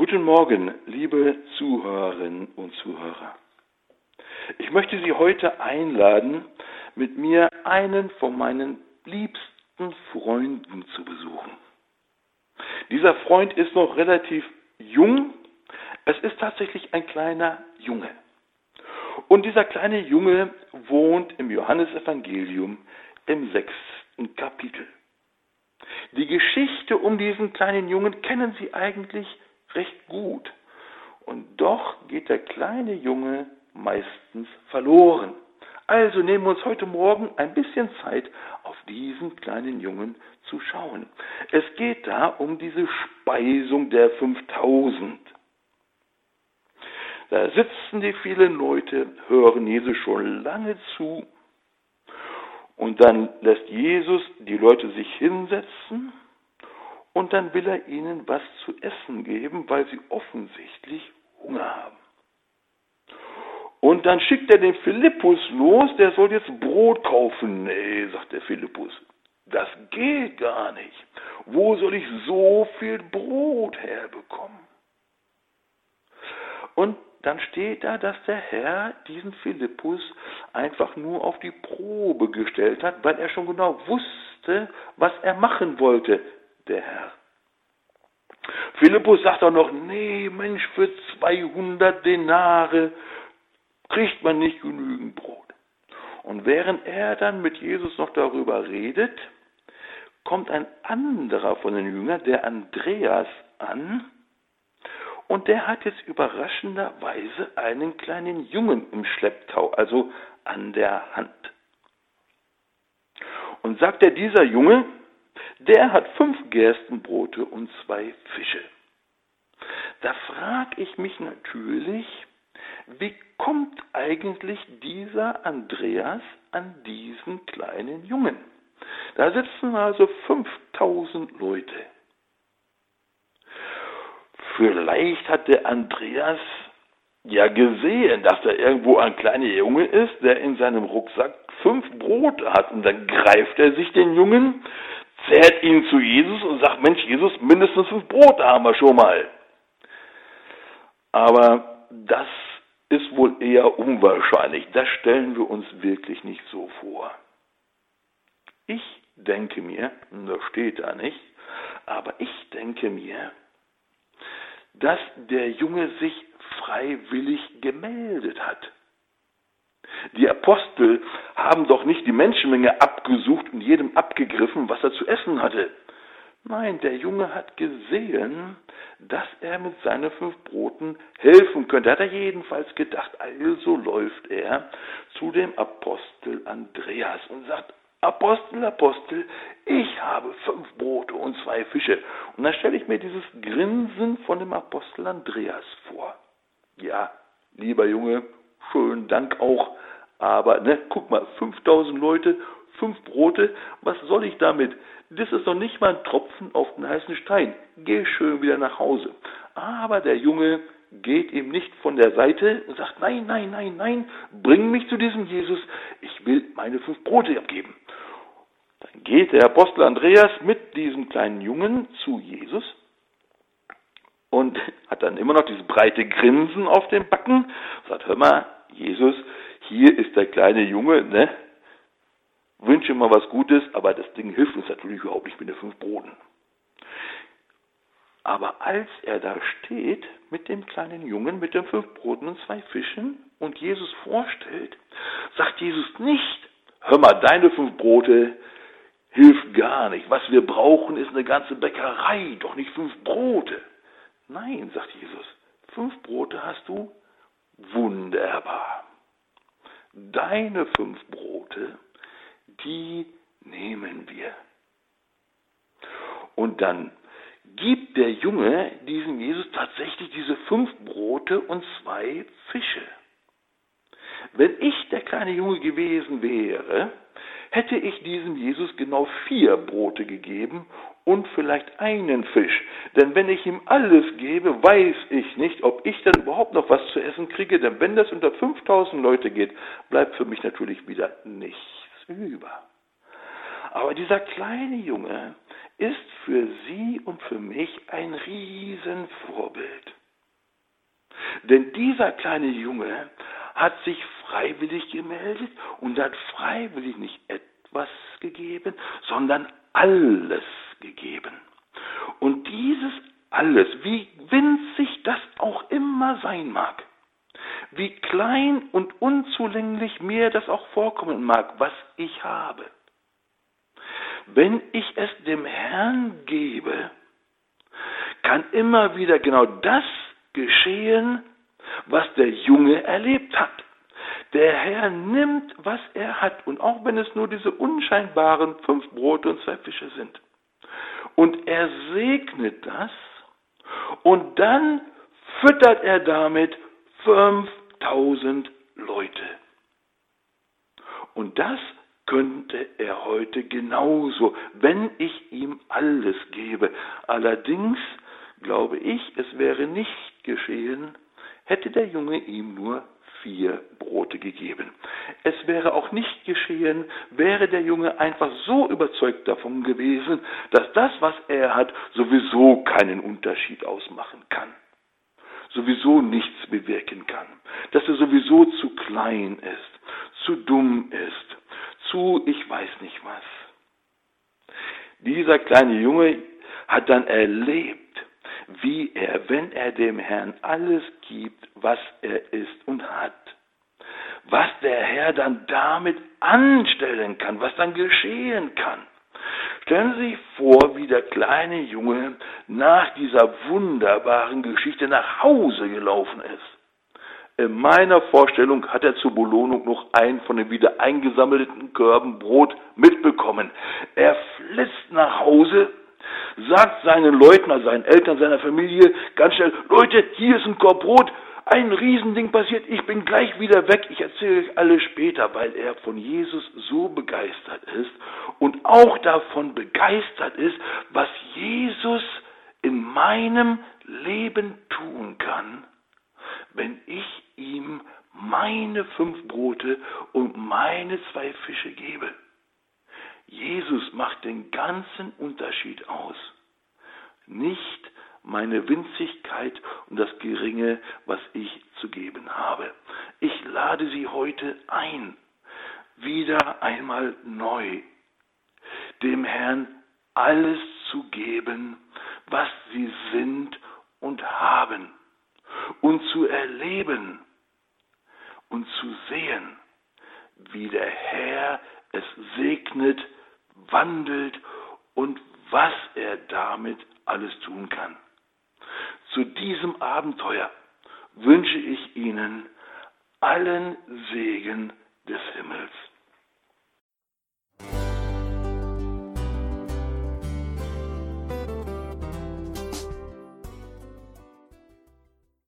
Guten Morgen, liebe Zuhörerinnen und Zuhörer. Ich möchte Sie heute einladen, mit mir einen von meinen liebsten Freunden zu besuchen. Dieser Freund ist noch relativ jung. Es ist tatsächlich ein kleiner Junge. Und dieser kleine Junge wohnt im Johannesevangelium im sechsten Kapitel. Die Geschichte um diesen kleinen Jungen kennen Sie eigentlich recht gut. Und doch geht der kleine Junge meistens verloren. Also nehmen wir uns heute Morgen ein bisschen Zeit, auf diesen kleinen Jungen zu schauen. Es geht da um diese Speisung der 5000. Da sitzen die vielen Leute, hören Jesus schon lange zu. Und dann lässt Jesus die Leute sich hinsetzen und dann will er ihnen was zu essen geben, weil sie offensichtlich Hunger haben. Und dann schickt er den Philippus los, der soll jetzt Brot kaufen. Nee, sagt der Philippus, das geht gar nicht. Wo soll ich so viel Brot herbekommen? Und dann steht da, dass der Herr diesen Philippus einfach nur auf die Probe gestellt hat, weil er schon genau wusste, was er machen wollte, der Herr. Philippus sagt auch noch, nee, Mensch, für 200 Denare kriegt man nicht genügend Brot. Und während er dann mit Jesus noch darüber redet, kommt ein anderer von den Jüngern, der Andreas, an, und der hat jetzt überraschenderweise einen kleinen Jungen im Schlepptau, also an der Hand. Und sagt er, dieser Junge, der hat fünf Gerstenbrote und zwei Fische. Da frage ich mich natürlich, wie kommt eigentlich dieser Andreas an diesen kleinen Jungen? Da sitzen also 5000 Leute. Vielleicht hat der Andreas ja gesehen, dass da irgendwo ein kleiner Junge ist, der in seinem Rucksack fünf Brote hat. Und dann greift er sich den Jungen, zerrt ihn zu Jesus und sagt, Mensch, Jesus, mindestens fünf Brote haben wir schon mal. Aber das ist wohl eher unwahrscheinlich. Das stellen wir uns wirklich nicht so vor. Ich denke mir, das steht da nicht, aber ich denke mir, dass der Junge sich freiwillig gemeldet hat. Die Apostel haben doch nicht die Menschenmenge abgesucht und jedem abgegriffen, was er zu essen hatte. Nein, der Junge hat gesehen, dass er mit seinen fünf Broten helfen könnte. Hat er jedenfalls gedacht. Also läuft er zu dem Apostel Andreas und sagt, Apostel, Apostel, ich habe fünf Brote und zwei Fische. Und dann stelle ich mir dieses Grinsen von dem Apostel Andreas vor. Ja, lieber Junge, schönen Dank auch. Aber, ne, guck mal, 5000 Leute, fünf Brote, was soll ich damit? Das ist noch nicht mal ein Tropfen auf den heißen Stein. Geh schön wieder nach Hause. Aber der Junge geht ihm nicht von der Seite und sagt, nein, nein, nein, nein, bring mich zu diesem Jesus, ich will meine fünf Brote abgeben. Dann geht der Apostel Andreas mit diesem kleinen Jungen zu Jesus und hat dann immer noch dieses breite Grinsen auf dem Backen, sagt, hör mal, Jesus, hier ist der kleine Junge, ne? Wünsche mal was Gutes, aber das Ding hilft uns natürlich überhaupt nicht mit den fünf Broten. Aber als er da steht mit dem kleinen Jungen, mit den fünf Broten und zwei Fischen und Jesus vorstellt, sagt Jesus nicht, hör mal, deine fünf Brote hilft gar nicht. Was wir brauchen, ist eine ganze Bäckerei, doch nicht fünf Brote. Nein, sagt Jesus, fünf Brote hast du? Wunderbar. Deine fünf Brote, die nehmen wir. Und dann gibt der Junge diesem Jesus tatsächlich diese fünf Brote und zwei Fische. Wenn ich der kleine Junge gewesen wäre, hätte ich diesem Jesus genau vier Brote gegeben und vielleicht einen Fisch. Denn wenn ich ihm alles gebe, weiß ich nicht, ob ich dann überhaupt noch was zu essen kriege. Denn wenn das unter 5000 Leute geht, bleibt für mich natürlich wieder nichts über. Aber dieser kleine Junge ist für Sie und für mich ein Riesenvorbild. Denn dieser kleine Junge hat sich freiwillig gemeldet und hat freiwillig nicht etwas gegeben, sondern alles gegeben. Und dieses alles, wie winzig das auch immer sein mag, wie klein und unzulänglich mir das auch vorkommen mag, was ich habe, wenn ich es dem Herrn gebe, kann immer wieder genau das geschehen, was der Junge erlebt hat. Der Herr nimmt, was er hat, und auch wenn es nur diese unscheinbaren fünf Brote und zwei Fische sind, und er segnet das, und dann füttert er damit 5000 Leute. Und das könnte er heute genauso, wenn ich ihm alles gebe. Allerdings glaube ich, es wäre nicht geschehen, hätte der Junge ihm nur vier Brote gegeben. Es wäre auch nicht geschehen, wäre der Junge einfach so überzeugt davon gewesen, dass das, was er hat, sowieso keinen Unterschied ausmachen kann, sowieso nichts bewirken kann, dass er sowieso zu klein ist, zu dumm ist, zu ich weiß nicht was. Dieser kleine Junge hat dann erlebt, wie er, wenn er dem Herrn alles gibt, was er ist und hat, was der Herr dann damit anstellen kann, was dann geschehen kann. Stellen Sie sich vor, wie der kleine Junge nach dieser wunderbaren Geschichte nach Hause gelaufen ist. In meiner Vorstellung hat er zur Belohnung noch einen von den wieder eingesammelten Körben Brot mitbekommen. Er flitzt nach Hause, sagt seinen Leuten, also seinen Eltern, seiner Familie ganz schnell, Leute, hier ist ein Korb Brot, ein Riesending passiert, ich bin gleich wieder weg, ich erzähle euch alles später, weil er von Jesus so begeistert ist und auch davon begeistert ist, was Jesus in meinem Leben tun kann, wenn ich ihm meine fünf Brote und meine zwei Fische gebe. Jesus macht den ganzen Unterschied aus. Nicht meine Winzigkeit und das Geringe, was ich zu geben habe. Ich lade Sie heute ein, wieder einmal neu, dem Herrn alles zu geben, was Sie sind und haben und zu erleben und zu sehen, wie der Herr es segnet, wandelt und was er damit alles tun kann. Zu diesem Abenteuer wünsche ich Ihnen allen Segen